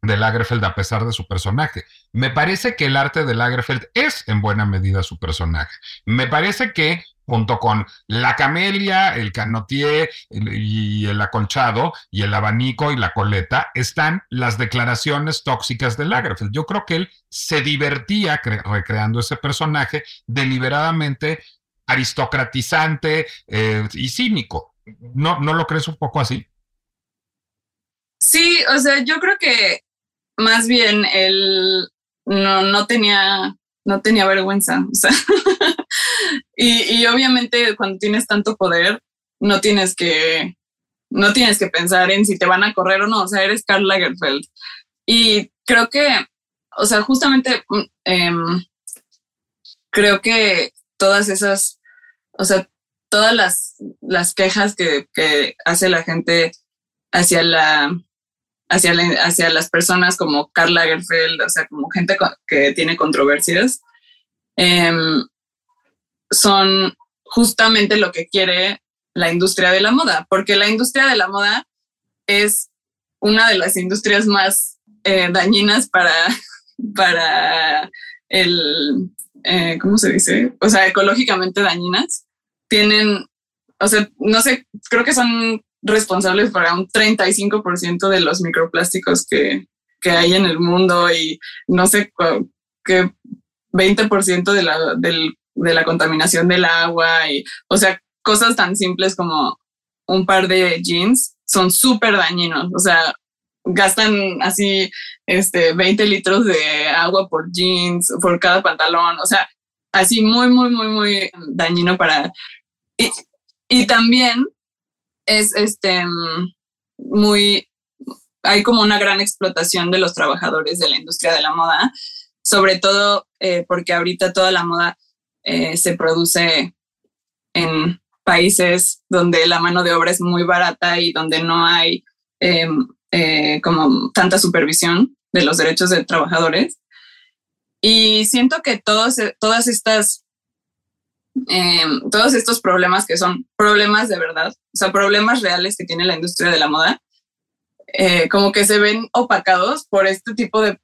de Lagerfeld a pesar de su personaje. Me parece que el arte de Lagerfeld es en buena medida su personaje. Me parece que junto con la camelia, el canotier y el acolchado y el abanico y la coleta, están las declaraciones tóxicas de Lagerfeld. Yo creo que él se divertía recreando ese personaje deliberadamente aristocratizante eh, y cínico. ¿No, ¿No lo crees un poco así? Sí, o sea, yo creo que más bien él no, no tenía no tenía vergüenza. O sea, [LAUGHS] y, y, obviamente cuando tienes tanto poder, no tienes que, no tienes que pensar en si te van a correr o no. O sea, eres Karl Lagerfeld. Y creo que, o sea, justamente eh, creo que todas esas, o sea, todas las, las quejas que, que hace la gente hacia la hacia, hacia las personas como Karl Lagerfeld, o sea, como gente que tiene controversias, eh, son justamente lo que quiere la industria de la moda, porque la industria de la moda es una de las industrias más eh, dañinas para, [LAUGHS] para el, eh, ¿cómo se dice? O sea, ecológicamente dañinas. Tienen, o sea, no sé, creo que son responsables para un 35% de los microplásticos que, que, hay en el mundo y no sé qué 20% de la, del, de la contaminación del agua y, o sea, cosas tan simples como un par de jeans son súper dañinos, o sea, gastan así este 20 litros de agua por jeans, por cada pantalón, o sea, así muy, muy, muy, muy dañino para... Y, y también es este muy hay como una gran explotación de los trabajadores de la industria de la moda, sobre todo eh, porque ahorita toda la moda eh, se produce en países donde la mano de obra es muy barata y donde no hay eh, eh, como tanta supervisión de los derechos de trabajadores. Y siento que todos, todas estas eh, todos estos problemas que son problemas de verdad, o sea, problemas reales que tiene la industria de la moda, eh, como que se ven opacados por este tipo de,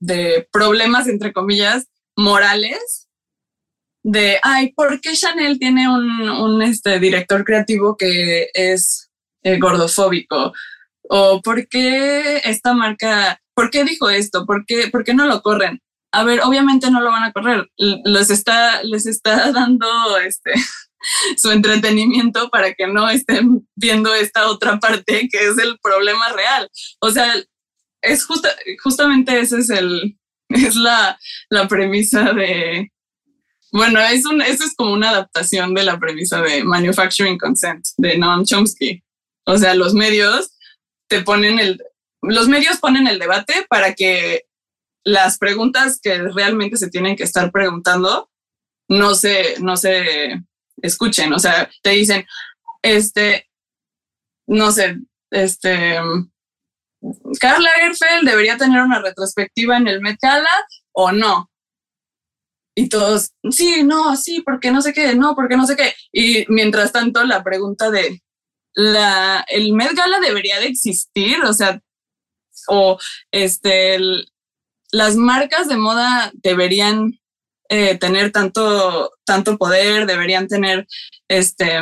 de, problemas, entre comillas, morales, de, ay, ¿por qué Chanel tiene un, un este, director creativo que es eh, gordofóbico? ¿O por qué esta marca, por qué dijo esto? ¿Por qué, por qué no lo corren? a ver, obviamente no lo van a correr, les está, les está [LAUGHS] dando este, [LAUGHS] su entretenimiento para que no estén viendo esta otra parte que es el problema real. O sea, es justa, justamente ese es el, [LAUGHS] es la, la premisa de, bueno, es un, eso es como una adaptación de la premisa de Manufacturing Consent de Noam Chomsky. O sea, los medios te ponen el, los medios ponen el debate para que las preguntas que realmente se tienen que estar preguntando no se, no se escuchen. O sea, te dicen, este, no sé, este, Carla Lagerfeld debería tener una retrospectiva en el Met Gala o no. Y todos, sí, no, sí, porque no sé qué, no, porque no sé qué. Y mientras tanto, la pregunta de, la, ¿el Met Gala debería de existir? O sea, o este, las marcas de moda deberían eh, tener tanto, tanto poder, deberían tener, este,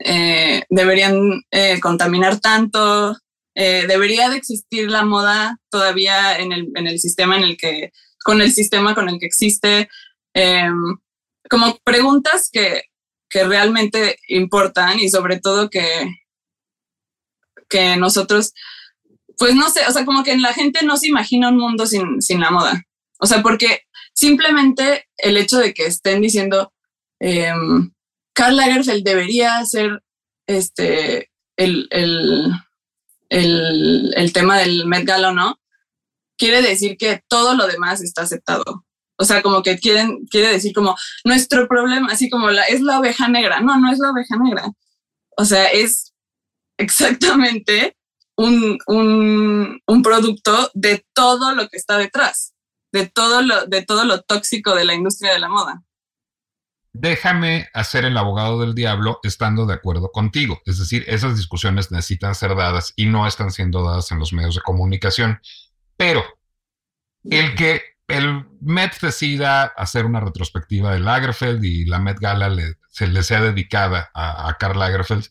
eh, deberían eh, contaminar tanto, debería de existir la moda todavía en el, en el sistema en el que, con el sistema con el que existe, em, como preguntas que, que realmente importan y sobre todo que, que nosotros pues no sé, o sea, como que la gente no se imagina un mundo sin, sin la moda. O sea, porque simplemente el hecho de que estén diciendo, eh, Lagerfeld debería ser este, el, el, el, el, tema del Met Gala no, quiere decir que todo lo demás está aceptado. O sea, como que quieren, quiere decir como nuestro problema, así como la, es la oveja negra. No, no es la oveja negra. O sea, es exactamente un, un, un, producto de todo lo que está detrás, de todo, lo, de todo lo tóxico de la industria de la moda. Déjame hacer el abogado del diablo estando de acuerdo contigo. Es decir, esas discusiones necesitan ser dadas y no están siendo dadas en los medios de comunicación. Pero el que el Met decida hacer una retrospectiva de Lagerfeld y la Met Gala se le sea dedicada a, a Karl Lagerfeld,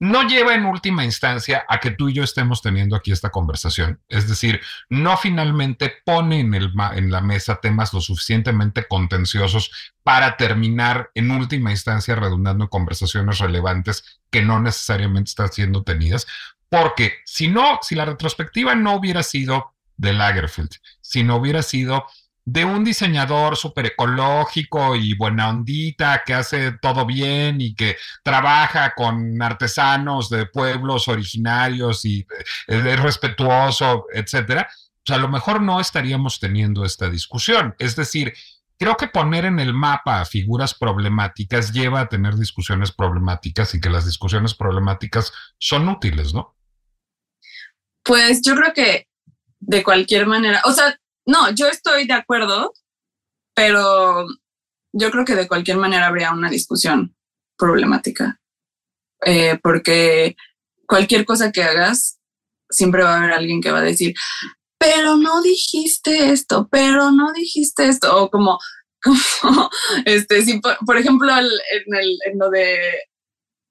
no lleva en última instancia a que tú y yo estemos teniendo aquí esta conversación. Es decir, no finalmente pone en, el, en la mesa temas lo suficientemente contenciosos para terminar en última instancia redundando en conversaciones relevantes que no necesariamente están siendo tenidas. Porque si no, si la retrospectiva no hubiera sido de Lagerfeld, si no hubiera sido de un diseñador súper ecológico y buena ondita, que hace todo bien y que trabaja con artesanos de pueblos originarios y eh, es respetuoso, etcétera, pues a lo mejor no estaríamos teniendo esta discusión. Es decir, creo que poner en el mapa figuras problemáticas lleva a tener discusiones problemáticas y que las discusiones problemáticas son útiles, ¿no? Pues yo creo que de cualquier manera, o sea, no, yo estoy de acuerdo, pero yo creo que de cualquier manera habría una discusión problemática, eh, porque cualquier cosa que hagas, siempre va a haber alguien que va a decir, pero no dijiste esto, pero no dijiste esto, o como, [LAUGHS] como este, si por, ejemplo, en, el, en lo de,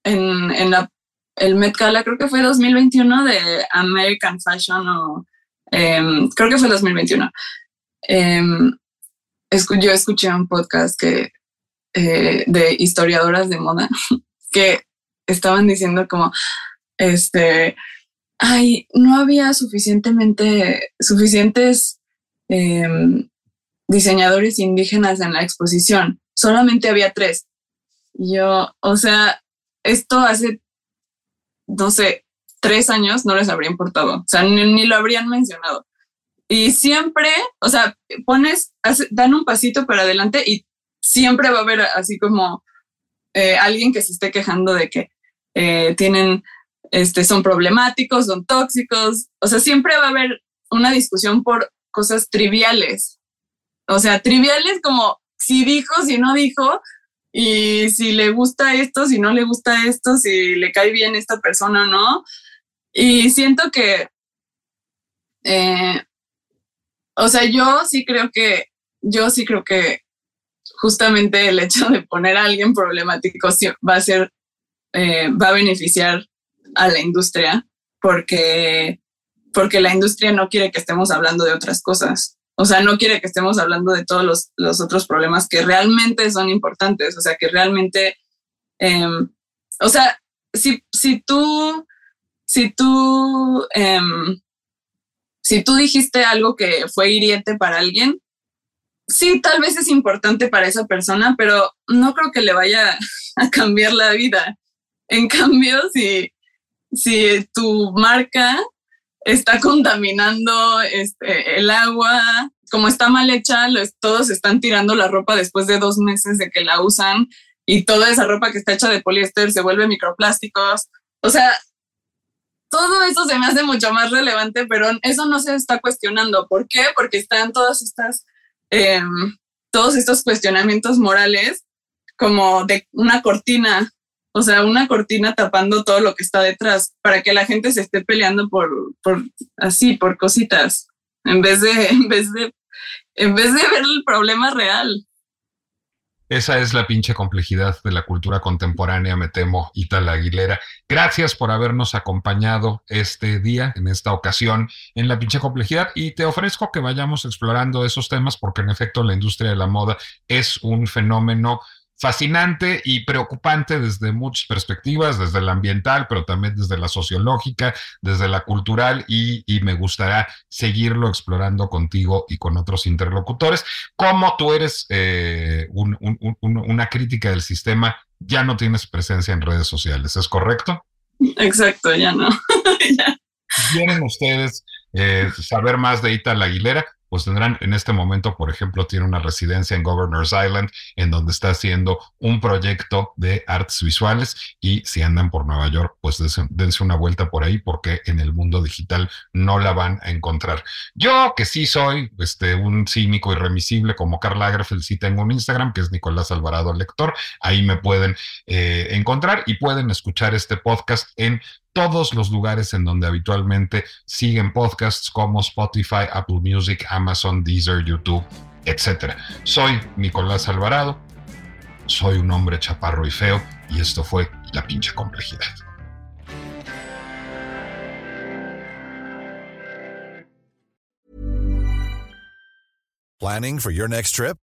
en, en la, el Met Gala, creo que fue 2021 de American Fashion o Em, creo que fue 2021. Em, yo escuché un podcast que, eh, de historiadoras de moda [LAUGHS] que estaban diciendo como, este, ay, no había suficientemente, suficientes em, diseñadores indígenas en la exposición, solamente había tres. yo, o sea, esto hace, no sé, tres años no les habría importado, o sea, ni, lo habrían mencionado. Y siempre, o sea, pones, dan un pasito para adelante y siempre va a haber así como eh, alguien que se esté quejando de que eh, tienen, este, son problemáticos, son tóxicos, o sea, siempre va a haber una discusión por cosas triviales. O sea, triviales como si dijo, si no dijo, y si le gusta esto, si no le gusta esto, si le cae bien esta persona o no. Y siento que, eh, o sea, yo sí creo que, yo sí creo que justamente el hecho de poner a alguien problemático va a ser, eh, va a beneficiar a la industria porque, porque la industria no quiere que estemos hablando de otras cosas. O sea, no quiere que estemos hablando de todos los, los otros problemas que realmente son importantes. O sea, que realmente, em, o sea, si, si tú si tú, em, si tú dijiste algo que fue hiriente para alguien, sí, tal vez es importante para esa persona, pero no creo que le vaya a cambiar la vida. En cambio, si, si tu marca está contaminando este, el agua, como está mal hecha, todos están tirando la ropa después de dos meses de que la usan y toda esa ropa que está hecha de poliéster se vuelve microplásticos. O sea, todo eso se me hace mucho más relevante, pero eso no se está cuestionando. ¿Por qué? Porque están todas estas, em, todos estos cuestionamientos morales como de una cortina, o sea, una cortina tapando todo lo que está detrás para que la gente se esté peleando por, por así, por cositas, en vez de, [LAUGHS] en vez de, en vez de ver el problema real. Esa es la pinche complejidad de la cultura contemporánea, me temo, Itala Aguilera. Gracias por habernos acompañado este día, en esta ocasión, en la pinche complejidad y te ofrezco que vayamos explorando esos temas porque en efecto la industria de la moda es un fenómeno fascinante y preocupante desde muchas perspectivas, desde la ambiental, pero también desde la sociológica, desde la cultural, y, me gustará seguirlo explorando contigo y con otros interlocutores. Como tú eres eh, una crítica del sistema, ya no tienes presencia en redes sociales, ¿es correcto? Exacto, ya no. [LAUGHS] ¿Quieren ustedes eh, saber más de Itala Aguilera? Pues tendrán en este momento, por ejemplo, tiene una residencia en Governor's Island, en donde está haciendo un proyecto de artes visuales y si andan por Nueva York, pues dense, una vuelta por ahí porque en el mundo digital no la van a encontrar. Yo que sí soy este, un cínico irremisible como Carl Lagerfeld, sí tengo un Instagram que es Nicolás Alvarado Lector, ahí me pueden eh, encontrar y pueden escuchar este podcast en todos los lugares en donde habitualmente siguen podcasts como Spotify, Apple Music, Amazon, Deezer, YouTube, etc. Soy Nicolás Alvarado, soy un hombre chaparro y feo y esto fue La pinche complejidad. Planning for your next trip?